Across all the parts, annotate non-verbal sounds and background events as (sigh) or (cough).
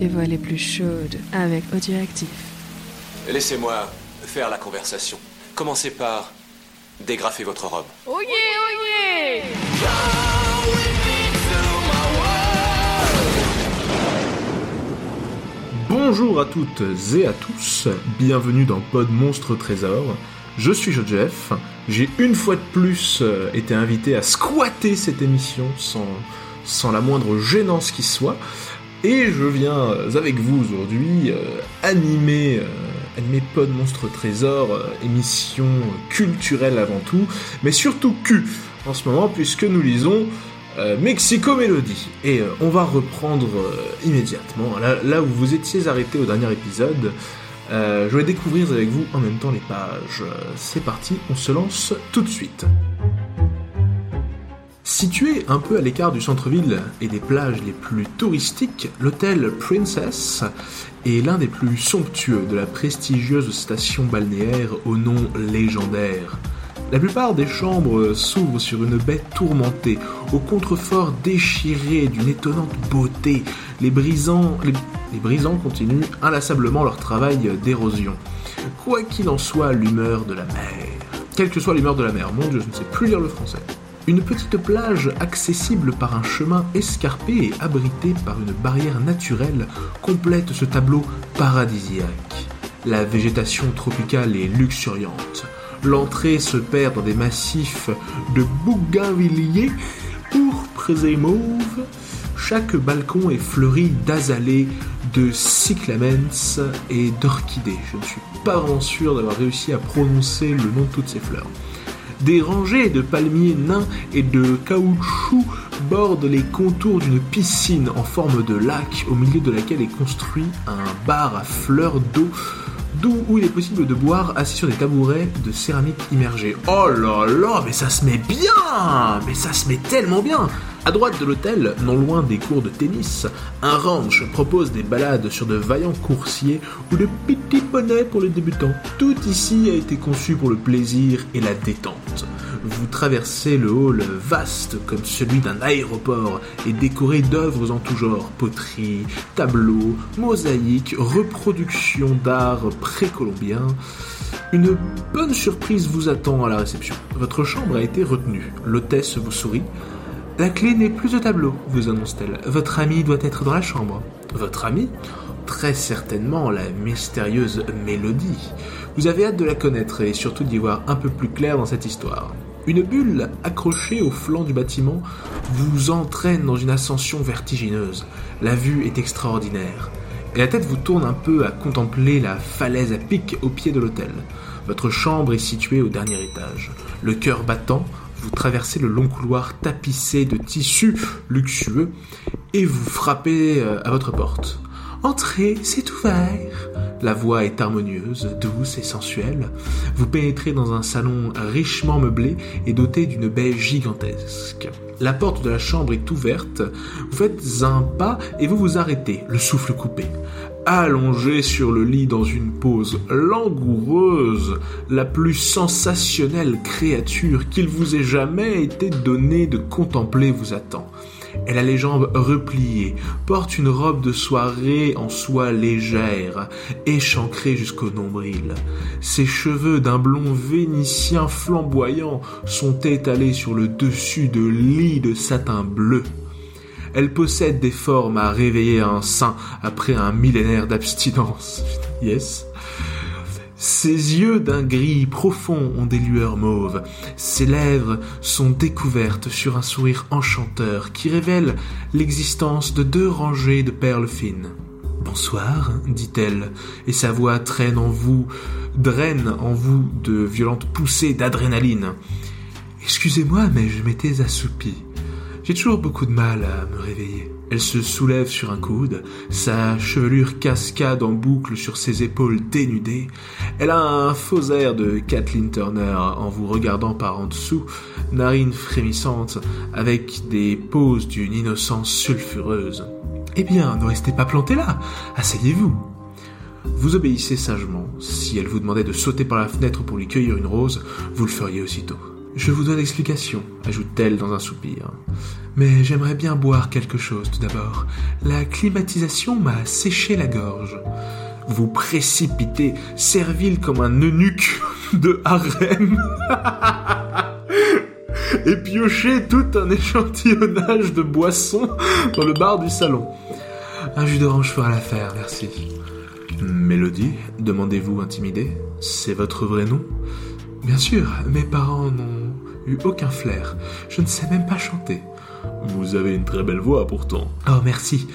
et voix les plus chaudes avec Audioactif. Laissez-moi faire la conversation. Commencez par dégrafer votre robe. Oh yeah, oh yeah Bonjour à toutes et à tous, bienvenue dans Pod Monstre Trésor. Je suis Joseph, j'ai une fois de plus euh, été invité à squatter cette émission sans, sans la moindre gênance qui soit, et je viens euh, avec vous aujourd'hui euh, animer, animer Pod Monstre Trésor, émission culturelle avant tout, mais surtout Q en ce moment puisque nous lisons Mexico Melody. Et on va reprendre immédiatement, là, là, où vous étiez arrêté au dernier épisode, euh, je vais découvrir avec vous en même temps les pages. C'est parti, on se lance tout de suite. Situé un peu à l'écart du centre-ville et des plages les plus touristiques, l'hôtel Princess est l'un des plus somptueux de la prestigieuse station balnéaire au nom légendaire. La plupart des chambres s'ouvrent sur une baie tourmentée, au contrefort déchiré d'une étonnante beauté. Les brisants, les, brisants continuent inlassablement leur travail d'érosion. Quoi qu'il en soit, l'humeur de la mer. Quelle que soit l'humeur de la mer, mon dieu, je ne sais plus lire le français. Une petite plage accessible par un chemin escarpé et abritée par une barrière naturelle complète ce tableau paradisiaque. La végétation tropicale est luxuriante. L'entrée se perd dans des massifs de bougainvilliers pourpres et mauves. Chaque balcon est fleuri d'azalées, de cyclamens et d'orchidées. Je ne suis pas vraiment sûr d'avoir réussi à prononcer le nom de toutes ces fleurs. Des rangées de palmiers nains et de caoutchouc bordent les contours d'une piscine en forme de lac au milieu de laquelle est construit un bar à fleurs d'eau d'où où il est possible de boire assis sur des tabourets de céramique immergée. Oh là là, mais ça se met bien Mais ça se met tellement bien à droite de l'hôtel, non loin des cours de tennis, un ranch propose des balades sur de vaillants coursiers ou de petits poneys pour les débutants. Tout ici a été conçu pour le plaisir et la détente. Vous traversez le hall vaste comme celui d'un aéroport et décoré d'œuvres en tout genre, poterie, tableaux, mosaïques, reproductions d'art précolombien. Une bonne surprise vous attend à la réception. Votre chambre a été retenue. L'hôtesse vous sourit. La clé n'est plus au tableau, vous annonce-t-elle. Votre ami doit être dans la chambre. Votre ami? Très certainement la mystérieuse Mélodie. Vous avez hâte de la connaître et surtout d'y voir un peu plus clair dans cette histoire. Une bulle accrochée au flanc du bâtiment vous entraîne dans une ascension vertigineuse. La vue est extraordinaire. Et la tête vous tourne un peu à contempler la falaise à pic au pied de l'hôtel. Votre chambre est située au dernier étage. Le cœur battant, vous traversez le long couloir tapissé de tissus luxueux et vous frappez euh, à votre porte. Entrez, c'est ouvert. La voix est harmonieuse, douce et sensuelle. Vous pénétrez dans un salon richement meublé et doté d'une baie gigantesque. La porte de la chambre est ouverte. Vous faites un pas et vous vous arrêtez, le souffle coupé allongé sur le lit dans une pose langoureuse, la plus sensationnelle créature qu'il vous ait jamais été donné de contempler vous attend. Elle a les jambes repliées, porte une robe de soirée en soie légère, échancrée jusqu'au nombril. Ses cheveux d'un blond vénitien flamboyant sont étalés sur le dessus de lit de satin bleu. Elle possède des formes à réveiller un saint après un millénaire d'abstinence. (laughs) Yes. Ses yeux d'un gris profond ont des lueurs mauves. Ses lèvres sont découvertes sur un sourire enchanteur qui révèle l'existence de deux rangées de perles fines. Bonsoir, dit-elle, et sa voix traîne en vous, draine en vous de violentes poussées d'adrénaline. Excusez-moi, mais je m'étais assoupie. J'ai toujours beaucoup de mal à me réveiller. Elle se soulève sur un coude, sa chevelure cascade en boucle sur ses épaules dénudées. Elle a un faux air de Kathleen Turner en vous regardant par en dessous, narines frémissantes, avec des poses d'une innocence sulfureuse. Eh bien, ne restez pas planté là, asseyez-vous. Vous obéissez sagement. Si elle vous demandait de sauter par la fenêtre pour lui cueillir une rose, vous le feriez aussitôt. Je vous donne explication, ajoute-t-elle dans un soupir. Mais j'aimerais bien boire quelque chose tout d'abord. La climatisation m'a séché la gorge. Vous précipitez, servile comme un eunuque (laughs) de harem. (laughs) et piochez tout un échantillonnage de boissons dans le bar du salon. Un jus d'orange fera l'affaire, merci. Mélodie, demandez-vous intimidé C'est votre vrai nom? Bien sûr, mes parents n'ont eu aucun flair. Je ne sais même pas chanter. Vous avez une très belle voix pourtant. Oh merci,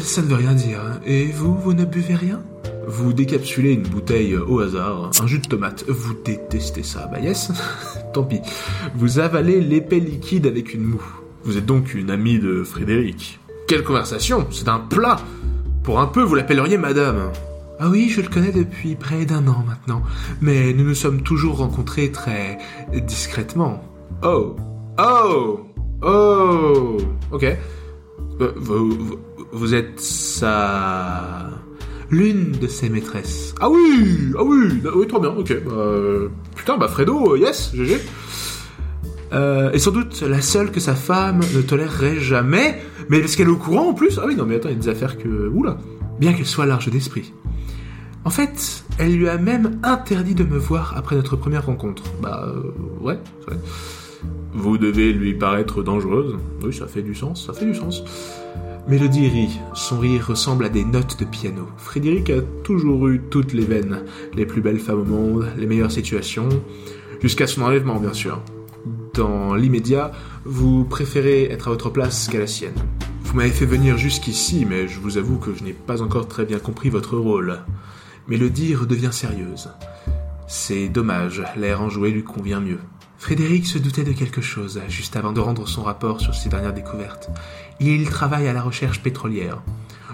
ça ne veut rien dire. Et vous, vous ne buvez rien? Vous décapsulez une bouteille au hasard, un jus de tomate. Vous détestez ça, bah yes, (laughs) tant pis. Vous avalez l'épais liquide avec une moue. Vous êtes donc une amie de Frédéric. Quelle conversation C'est un plat Pour un peu, vous l'appelleriez madame. Ah oui, je le connais depuis près d'un an maintenant, mais nous nous sommes toujours rencontrés très discrètement. Oh Oh Oh Ok. Euh, vous, vous, êtes sa... L'une de ses maîtresses. Ah oui Ah oui Oui, trop bien, ok. Bah, putain, bah Fredo, yes, GG. Euh, et sans doute la seule que sa femme ne tolérerait jamais, mais parce qu'elle est au courant en plus. Ah oui, non mais attends, il y a des affaires que... Oula Bien qu'elle soit large d'esprit. En fait, elle lui a même interdit de me voir après notre première rencontre. Bah euh, ouais, ouais. Vous devez lui paraître dangereuse. Oui, ça fait du sens, ça fait du sens. Mélodie rit. Son rire ressemble à des notes de piano. Frédéric a toujours eu toutes les veines. Les plus belles femmes au monde, les meilleures situations. Jusqu'à son enlèvement, bien sûr. Dans l'immédiat, vous préférez être à votre place qu'à la sienne. Vous m'avez fait venir jusqu'ici, mais je vous avoue que je n'ai pas encore très bien compris votre rôle. Mélodie redevient sérieuse. C'est dommage, l'air enjoué lui convient mieux. Frédéric se doutait de quelque chose juste avant de rendre son rapport sur ses dernières découvertes. Il travaille à la recherche pétrolière.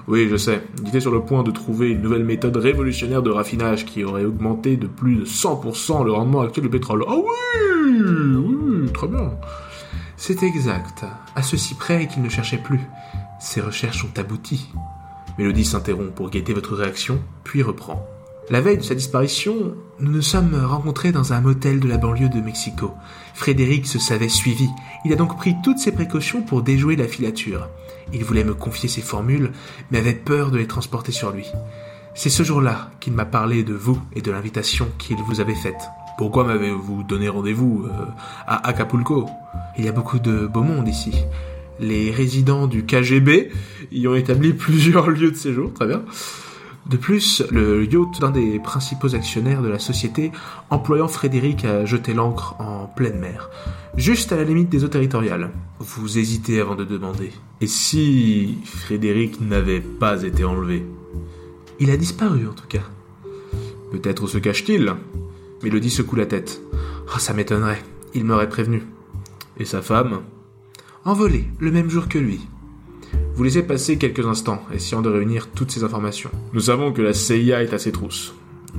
Oui, je sais. Il était sur le point de trouver une nouvelle méthode révolutionnaire de raffinage qui aurait augmenté de plus de 100% le rendement actuel du pétrole. Ah oui Oui, très bien. C'est exact. À ceci près qu'il ne cherchait plus. Ses recherches ont abouti. Mélodie s'interrompt pour guetter votre réaction, puis reprend. La veille de sa disparition, nous nous sommes rencontrés dans un motel de la banlieue de Mexico. Frédéric se savait suivi. Il a donc pris toutes ses précautions pour déjouer la filature. Il voulait me confier ses formules, mais avait peur de les transporter sur lui. C'est ce jour-là qu'il m'a parlé de vous et de l'invitation qu'il vous avait faite. Pourquoi m'avez-vous donné rendez-vous euh, à Acapulco? Il y a beaucoup de beau monde ici. Les résidents du KGB y ont établi (laughs) plusieurs lieux de séjour, très bien. De plus, le yacht d'un des principaux actionnaires de la société, employant Frédéric à jeter l'ancre en pleine mer, juste à la limite des eaux territoriales. Vous hésitez avant de demander. Et si Frédéric n'avait pas été enlevé? Il a disparu en tout cas. Peut-être se cache-t-il Mélodie secoue la tête. Oh, ça m'étonnerait. Il m'aurait prévenu. Et sa femme? Envolée, le même jour que lui. Vous laissez passer quelques instants, essayant de réunir toutes ces informations. Nous savons que la CIA est à ses trousses.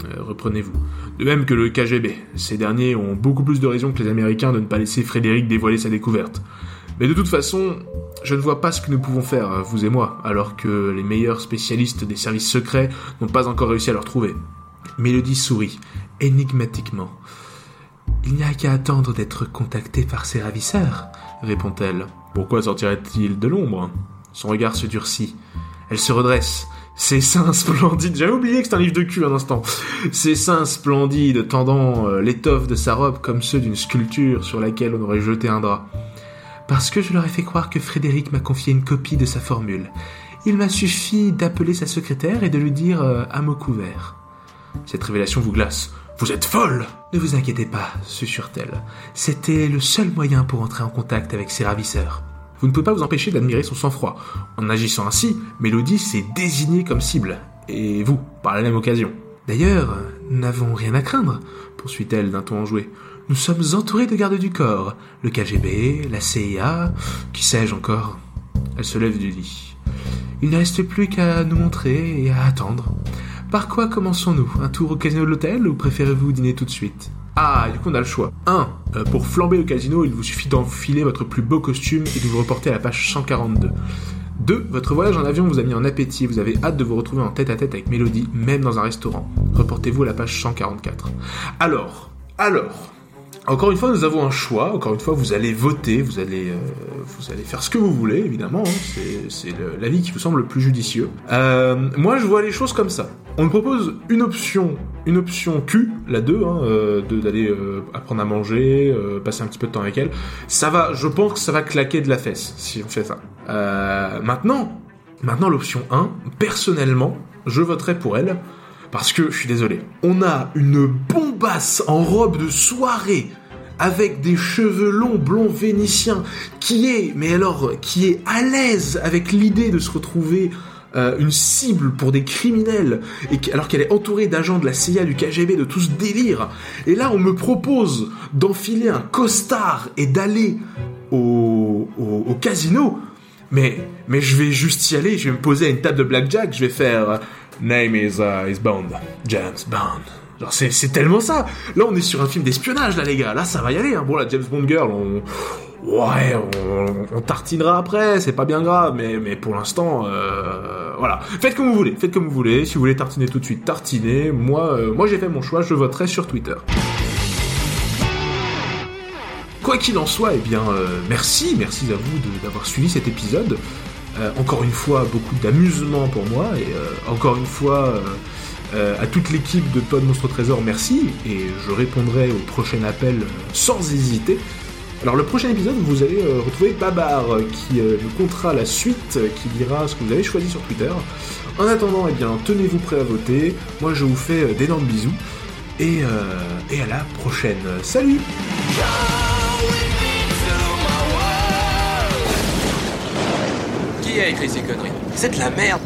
Euh, reprenez-vous. De même que le KGB. Ces derniers ont beaucoup plus de raisons que les Américains de ne pas laisser Frédéric dévoiler sa découverte. Mais de toute façon, je ne vois pas ce que nous pouvons faire, vous et moi, alors que les meilleurs spécialistes des services secrets n'ont pas encore réussi à le retrouver. Mélodie sourit, énigmatiquement. Il n'y a qu'à attendre d'être contacté par ses ravisseurs, répond-elle. Pourquoi sortirait-il de l'ombre? Son regard se durcit. Elle se redresse. Ses seins splendides, j'avais oublié que c'est un livre de cul un instant. Ses seins splendides tendant euh, l'étoffe de sa robe comme ceux d'une sculpture sur laquelle on aurait jeté un drap. Parce que je leur ai fait croire que Frédéric m'a confié une copie de sa formule. Il m'a suffi d'appeler sa secrétaire et de lui dire euh, à mot couvert. Cette révélation vous glace. Vous êtes folle Ne vous inquiétez pas, susurre-t-elle. C'était le seul moyen pour entrer en contact avec ses ravisseurs. Vous ne pouvez pas vous empêcher d'admirer son sang-froid. En agissant ainsi, Mélodie s'est désignée comme cible, et vous, par la même occasion. D'ailleurs, nous n'avons rien à craindre, poursuit-elle d'un ton enjoué. Nous sommes entourés de gardes du corps, le KGB, la CIA, qui sais-je encore? Elle se lève du lit. Il ne reste plus qu'à nous montrer et à attendre. Par quoi commençons-nous? Un tour au casino de l'hôtel ou préférez-vous dîner tout de suite? Ah, du coup, on a le choix. 1. Euh, pour flamber le casino, il vous suffit d'enfiler votre plus beau costume et de vous reporter à la page 142. 2. Votre voyage en avion vous a mis en appétit, vous avez hâte de vous retrouver en tête à tête avec Mélodie, même dans un restaurant. Reportez-vous à la page 144. Alors, alors, encore une fois, nous avons un choix. Encore une fois, vous allez voter, vous allez, euh, vous allez faire ce que vous voulez, évidemment. hein. C'est, l'avis qui vous semble le plus judicieux. Euh, moi, je vois les choses comme ça. On nous propose une option, une option Q, la 2, hein, euh, d'aller apprendre à manger, passer un petit peu de temps avec elle. Ça va, je pense que ça va claquer de la fesse si on fait ça. Maintenant, maintenant l'option 1, personnellement, je voterai pour elle. Parce que, je suis désolé, on a une bombasse en robe de soirée avec des cheveux longs blonds vénitiens qui est, mais alors, qui est à l'aise avec l'idée de se retrouver euh, une cible pour des criminels, et alors qu'elle est entourée d'agents de la CIA, du KGB, de tout ce délire. Et là, on me propose d'enfiler un costard et d'aller au, casino. Mais, mais je vais juste y aller, je vais me poser à une table de blackjack, je vais faire Name is, uh, is Bond, James Bond. Genre c'est, tellement ça. Là on est sur un film d'espionnage là les gars, là ça va y aller. Hein. Bon la James Bond girl, on ouais, on, on tartinera après, c'est pas bien grave, mais mais pour l'instant euh, voilà. Faites comme vous voulez, faites comme vous voulez. Si vous voulez tartiner tout de suite, tartinez. Moi euh, moi j'ai fait mon choix, je voterai sur Twitter. Quoi qu'il en soit, eh bien, euh, merci, merci à vous de- d'avoir suivi cet épisode. Euh, encore une fois, beaucoup d'amusement pour moi, et euh, encore une fois, euh, à toute l'équipe de Pod Monstre Trésor, merci, et je répondrai au prochain appel sans hésiter. Alors le prochain épisode, vous allez retrouver Babar, qui nous contera la suite, qui dira ce que vous avez choisi sur Twitter. En attendant, eh bien, tenez-vous prêts à voter. Moi, je vous fais d'énormes bisous, et, et à la prochaine. Salut Qui a écrit ces conneries. C'est de la merde